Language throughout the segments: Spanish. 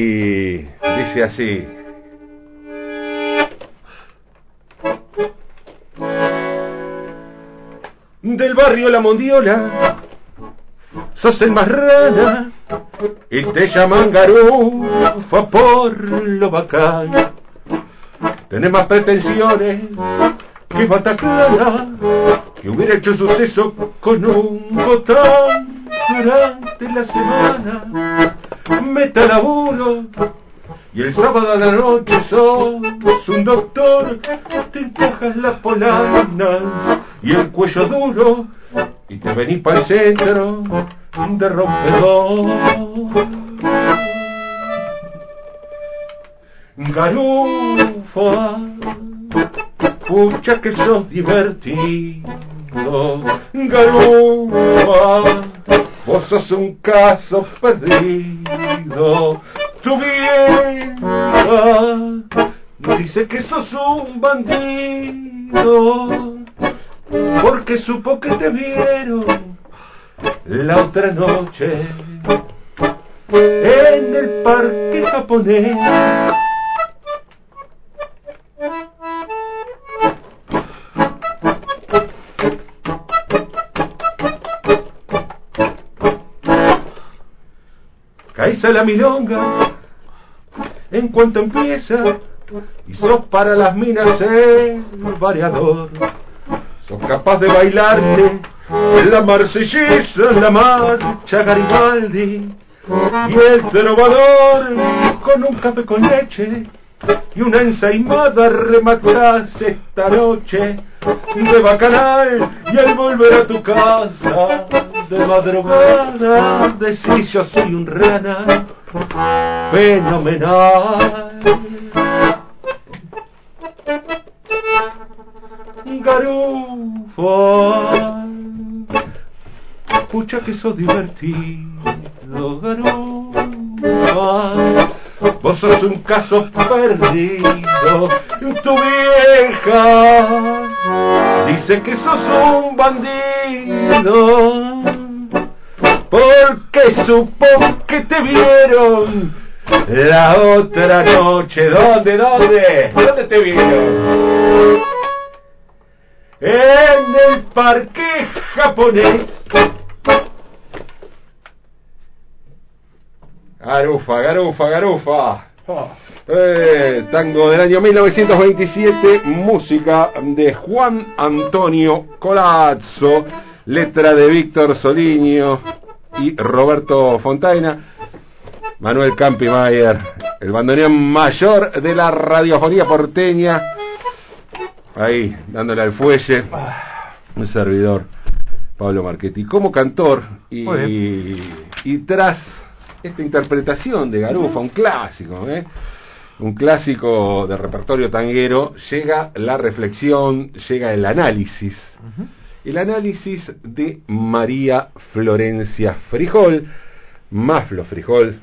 Y dice así. Del barrio La Mondiola, sos el más rana y te llaman garufa por lo bacán. Tenés más pretensiones que Bataclana, que hubiera hecho suceso con un botón durante la semana. Meta laburo y el sábado a la noche sos un doctor, te encajas las polanas y el cuello duro y te venís para el centro de rompedor. Garufa, pucha que sos divertido. Garufa, vos sos un caso perdido. Tu vieja dice que sos un bandido porque supo que te vieron la otra noche en el parque japonés. Caís a la milonga en cuanto empieza y sos para las minas el variador. Sos capaz de bailarte la marsellesa, la marcha Garibaldi y el trovador con un café con leche y una ensaimada rematás esta noche. De bacanal y al volver a tu casa de madrugada. Decís yo soy un rana fenomenal. Garufa Pucha que sos divertido Garufa Vos sos un caso perdido Tu vieja Dice que sos un bandido Porque supo que te vieron La otra noche ¿Dónde, dónde? ¿Dónde te vieron? En el parque japonés Garufa, garufa, garufa. Eh, tango del año 1927, música de Juan Antonio Colazzo, letra de Víctor Soliño y Roberto Fontaina, Manuel Campimayer, el bandoneón mayor de la radiofonía porteña, ahí dándole al fuelle, un servidor, Pablo Marchetti, como cantor y, y tras esta interpretación de Garufa, un clásico, ¿eh? un clásico de repertorio tanguero, llega la reflexión, llega el análisis. El análisis de María Florencia Frijol, Maflo Frijol.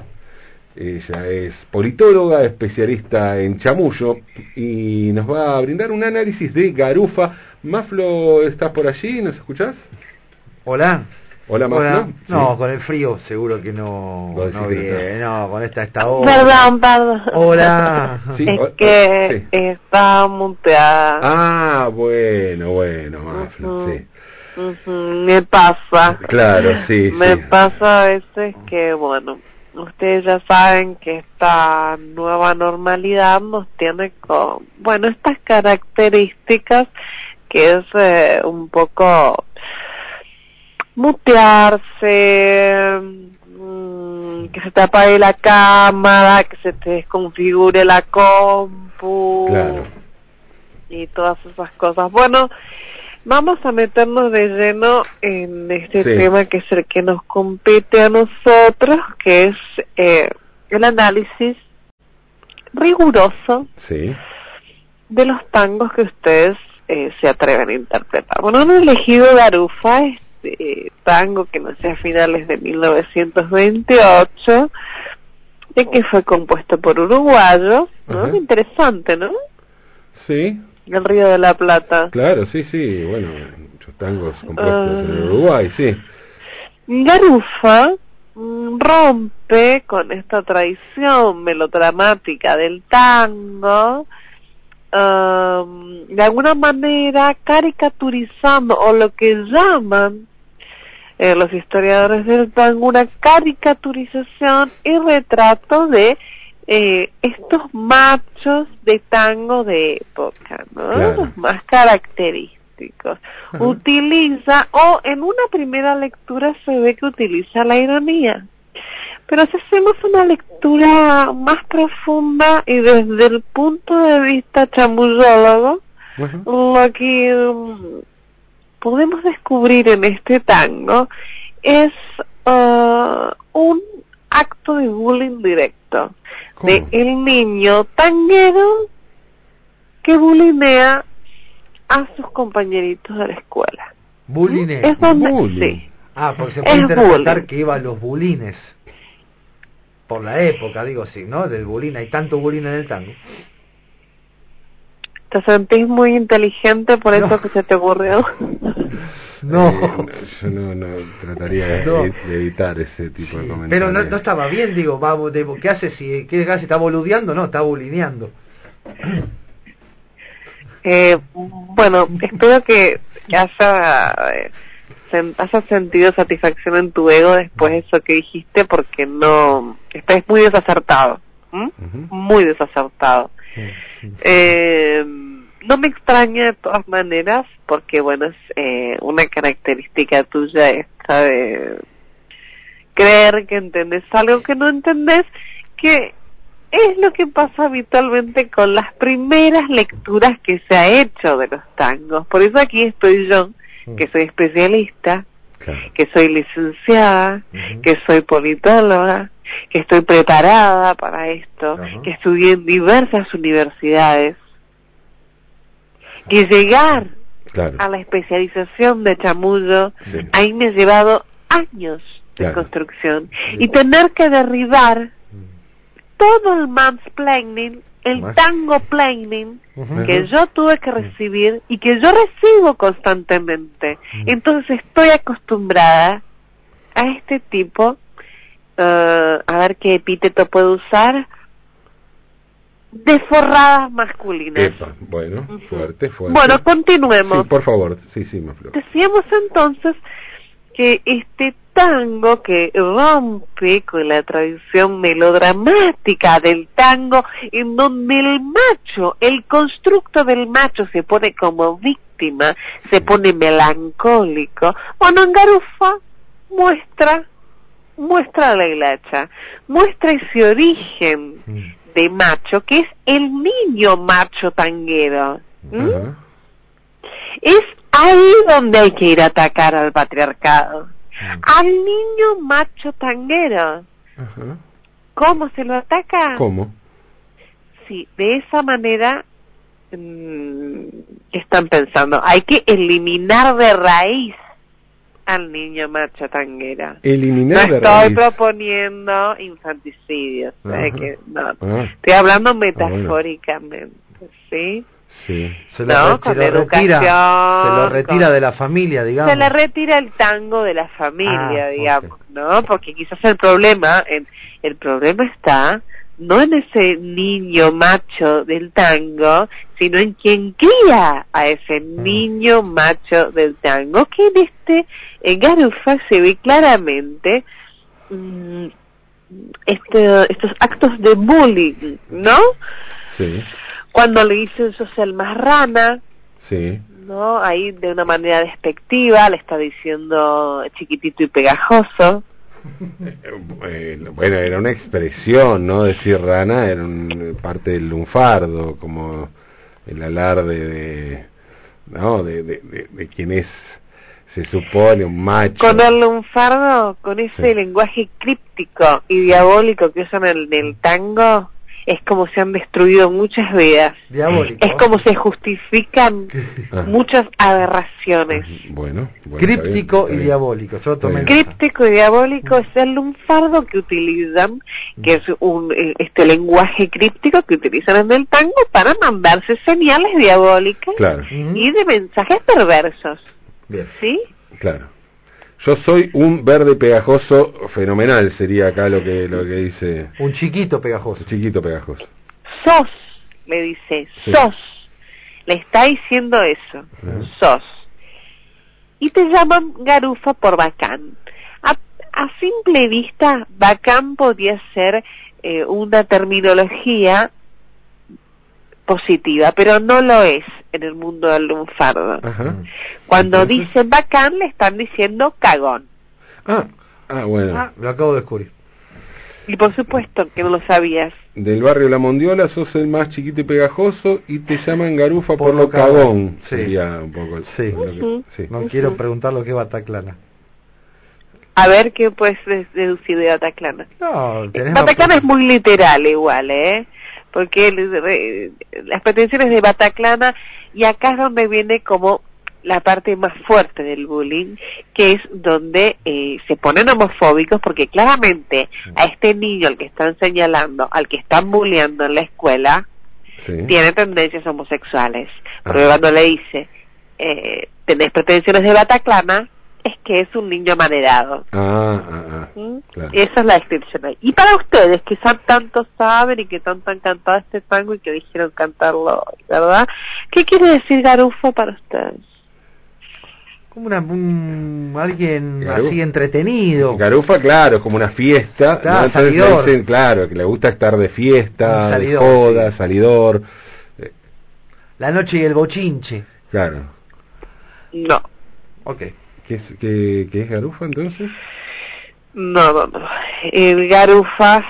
Ella es politóloga, especialista en chamullo y nos va a brindar un análisis de Garufa. Maflo, ¿estás por allí? ¿Nos escuchás? Hola. Hola, Maflo. No, con el frío seguro que no, no viene. No, con esta esta hora. Perdón, perdón. Hola. es que está muteada. Ah, bueno, bueno, Maflo, sí. Me pasa. Claro, sí. Me pasa a veces que, bueno, ustedes ya saben que esta nueva normalidad nos tiene con, bueno, estas características que es eh, un poco mutearse, mmm, que se te apague la cámara, que se te desconfigure la compu y todas esas cosas. Bueno, vamos a meternos de lleno en este tema que es el que nos compete a nosotros, que es eh, el análisis riguroso de los tangos que ustedes eh, se atreven a interpretar. Bueno, han elegido Garufa, este tango que nació a finales de 1928, y que fue compuesto por uruguayos, ¿no? Interesante, ¿no? Sí. El Río de la Plata. Claro, sí, sí, bueno, muchos tangos compuestos en ah. Uruguay, sí. Garufa mm, rompe con esta tradición melodramática del tango, um, de alguna manera caricaturizando o lo que llaman eh, los historiadores del tango una caricaturización y retrato de eh, estos machos de tango de época, ¿no? Los más característicos. Utiliza, o en una primera lectura se ve que utiliza la ironía. Pero si hacemos una lectura más profunda y desde el punto de vista chamullólogo, lo que um, podemos descubrir en este tango es uh, un acto de bullying directo de el niño tanguero que bulinea a sus compañeritos de la escuela. ¿Bulinea? Es donde, Ah, porque se puede interpretar que iba a los bulines. Por la época, digo, sí, ¿no? Del bulín, hay tanto bulín en el tango. ¿Te sentís muy inteligente por eso que se te ocurrió? No. Eh, yo no, no trataría de, evitar ese tipo de comentarios. Pero no, no, estaba bien, digo, va, ¿qué hace si qué hace? está boludeando? No, está bulineando. Eh, bueno, espero que haya, eh, haya sentido satisfacción en tu ego después de eso que dijiste, porque no, estás muy desacertado, muy desacertado. Eh, no me extraña de todas maneras, porque bueno, es eh, una característica tuya esta de creer que entendés algo que no entendés, que es lo que pasa habitualmente con las primeras lecturas que se ha hecho de los tangos. Por eso aquí estoy yo, mm. que soy especialista, que soy licenciada, que soy politóloga, que estoy preparada para esto, que estudié en diversas universidades. Que llegar a la especialización de chamullo ahí me ha llevado años de construcción. Y tener que derribar todo el mansplaining, el tango planning que yo tuve que recibir y que yo recibo constantemente. Entonces estoy acostumbrada a este tipo, uh, a ver qué epíteto puedo usar, desforradas masculinas. bueno, fuerte, fuerte. Bueno, continuemos. Sí, por favor, sí, sí, más Decíamos entonces que este tango que rompe con la tradición melodramática del tango, en donde el macho, el constructo del macho se pone como víctima, se pone melancólico, bueno, Garufa muestra, muestra la hilacha, muestra ese origen mm. de macho, que es el niño macho tanguero. Es ahí donde hay que ir a atacar al patriarcado. Al niño macho tanguero. ¿Cómo se lo ataca? ¿Cómo? Sí, de esa manera mm, están pensando. Hay que eliminar de raíz al niño macho tanguera. Eliminar no estoy proponiendo infanticidios, que, no. Ah. estoy hablando ah, metafóricamente, ¿sí? Sí. Se lo, retira, se lo retira de la familia, digamos. Se le retira el tango de la familia, ah, digamos, ¿no? Porque quizás el problema, en, el problema está no en ese niño macho del tango, sino en quien cría a ese niño macho del tango, que en este en Garufa se ve claramente mm, este, estos actos de bullying, ¿no? Sí. Cuando le dicen sos el más rana, sí. ¿no? Ahí de una manera despectiva le está diciendo chiquitito y pegajoso. Eh, bueno, era una expresión, ¿no? Decir rana era parte del lunfardo, como el alarde de, ¿no? De, de, de, quien es, se supone, un macho. Con el lunfardo, con ese lenguaje críptico y diabólico que usan en el tango, es como se han destruido muchas vidas. Es como se justifican muchas aberraciones. Bueno, críptico y diabólico. Críptico y diabólico es el lunfardo que utilizan, que es un eh, este lenguaje críptico que utilizan en el tango para mandarse señales diabólicas y de mensajes perversos. Bien. ¿Sí? Claro. Yo soy un verde pegajoso fenomenal, sería acá lo que, lo que dice. Un chiquito pegajoso. chiquito pegajoso. Sos, le dice, sos. Le está diciendo eso, sos. Y te llaman garufa por bacán. A, a simple vista, bacán podría ser eh, una terminología positiva, pero no lo es en el mundo del lunfardo. Cuando dicen bacán, le están diciendo cagón. Ah, ah bueno. Ah, lo acabo de descubrir. Y por supuesto que no lo sabías. Del barrio La Mondiola sos el más chiquito y pegajoso y te llaman garufa por, lo cagón. Sí. Sería un poco sí. No quiero preguntar lo que es Bataclana. A ver qué puedes deducir de Bataclana. No, Bataclana es muy literal igual, ¿eh? Porque las pretensiones de Bataclana, y acá es donde viene como la parte más fuerte del bullying, que es donde eh, se ponen homofóbicos, porque claramente a este niño al que están señalando, al que están bulleando en la escuela, tiene tendencias homosexuales. Porque cuando le dice, eh, tenés pretensiones de Bataclana, es que es un niño manerado. Ah, Esa es la descripción ahí. Y para ustedes que son tanto saben y que tanto han cantado este tango y que dijeron cantarlo, ¿verdad? ¿Qué quiere decir garufo para ustedes? Como una, un, alguien así entretenido. Garufa, claro, como una fiesta. Claro, salidor. claro, que le gusta estar de fiesta, salidor, de joda, salidor. La noche y el bochinche. Claro. No. Ok. ¿Qué es, qué, qué es garufa entonces? No, no, no. El garufa.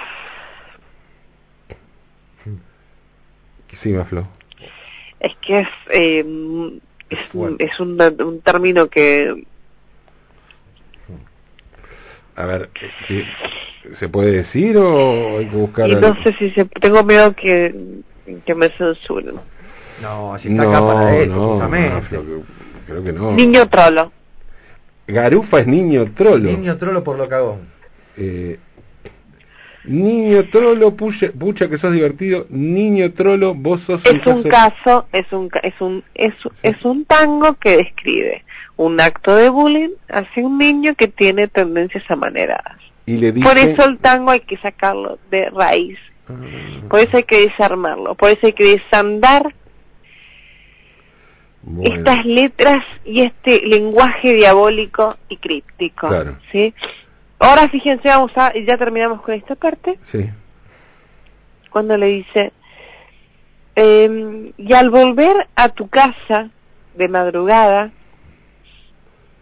Sí, Maflo. Es que es. Eh, es, es un, un término que. A ver, ¿se puede decir o hay que buscar.? Y no sé si se, tengo miedo que, que me censuren. No, si está no, acá para esto, no, justamente. creo que no. Niño trolo. Garufa es niño trolo. Niño trolo por lo cagón. Eh, niño trolo, pucha, pucha, que sos divertido. Niño trolo, vos sos es un, caso, es un es un es, es un tango que describe un acto de bullying hacia un niño que tiene tendencias amaneradas. Y le Por eso el tango hay que sacarlo de raíz. Ah. Por eso hay que desarmarlo. Por eso hay que desandar estas letras y este lenguaje diabólico y críptico. ¿sí? Ahora fíjense, vamos a, ya terminamos con esta parte. Sí. Cuando le dice, eh, y al volver a tu casa de madrugada,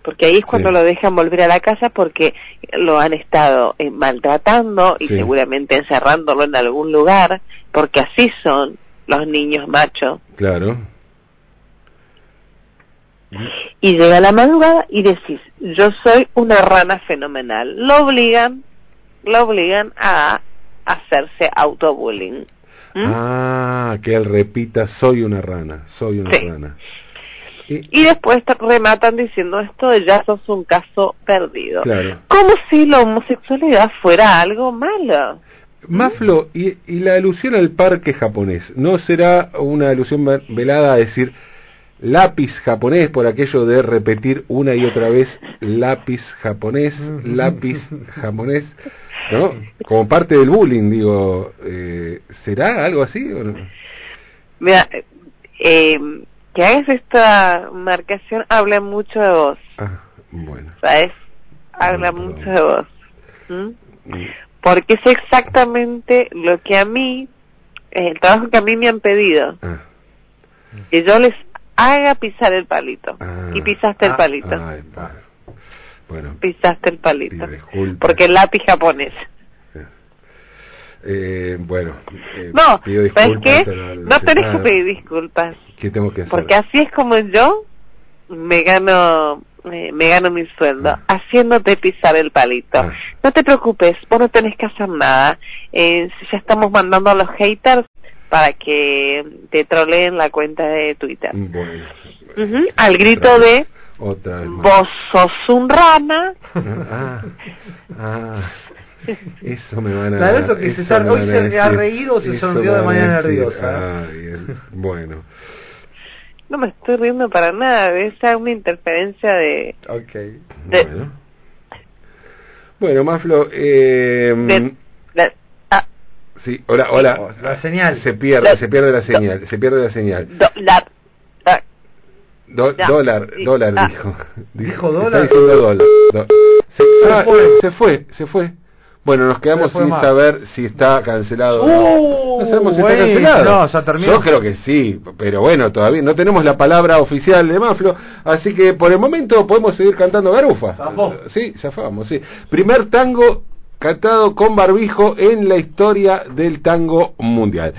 porque ahí es cuando lo dejan volver a la casa porque lo han estado eh, maltratando y seguramente encerrándolo en algún lugar, porque así son los niños machos. Claro y llega la madrugada y decís, yo soy una rana fenomenal. Lo obligan, lo obligan a hacerse autobullying. ¿Mm? Ah, que él repita, soy una rana, soy una rana. Y, después te rematan diciendo esto de ya sos un caso perdido. Como si la homosexualidad fuera algo malo. Maflo, y, y la alusión al parque japonés, ¿no será una alusión velada a decir lápiz japonés por aquello de repetir una y otra vez lápiz japonés, lápiz japonés, ¿no? Como parte del bullying, digo, eh, ¿será algo así o no? Mira, eh, que hagas esta marcación habla mucho de vos. Ah, bueno. ¿Sabes? Habla mucho de vos. Mm. Porque es exactamente lo que a mí, el trabajo que a mí me han pedido. Ah. Que yo les haga pisar el palito. y ah. pisaste el ah, palito. bueno. Pisaste el palito. Porque el lápiz japonés. Eh, bueno, eh, no, ¿sabes qué? No tenés que pedir disculpas. ¿Qué tengo que hacer? Porque así es como yo me gano eh, me gano mi sueldo ah. haciéndote pisar el palito. No te preocupes, vos no tenés que hacer nada. Eh, ya estamos mandando a los haters para que te troleen la cuenta de Twitter. Bueno. Al grito de Otra vos sos un rana. ah, ah, eso me van a... Claro, que se hoy se ha reído o se sonrió de manera nerviosa. Ah, bueno. No me estoy riendo para nada, esa es una interferencia de... Ok. De, Bueno, Maflo, eh, ah. Sí, hola, hola. La señal. Se pierde, se pierde la señal, se pierde la señal. Dólar. dólar, dólar ah. dijo. Dijo dólar. Está diciendo dólar. se, ah, fue. se fue, se fue. Bueno, nos quedamos sin saber si está cancelado. Uh, no sabemos si está cancelado. No, ya terminó. Yo creo que sí, pero bueno, todavía no tenemos la palabra oficial de Maflo, así que por el momento podemos seguir cantando garufa. Sí, zafamos, sí. Primer tango cantado con barbijo en la historia del tango mundial.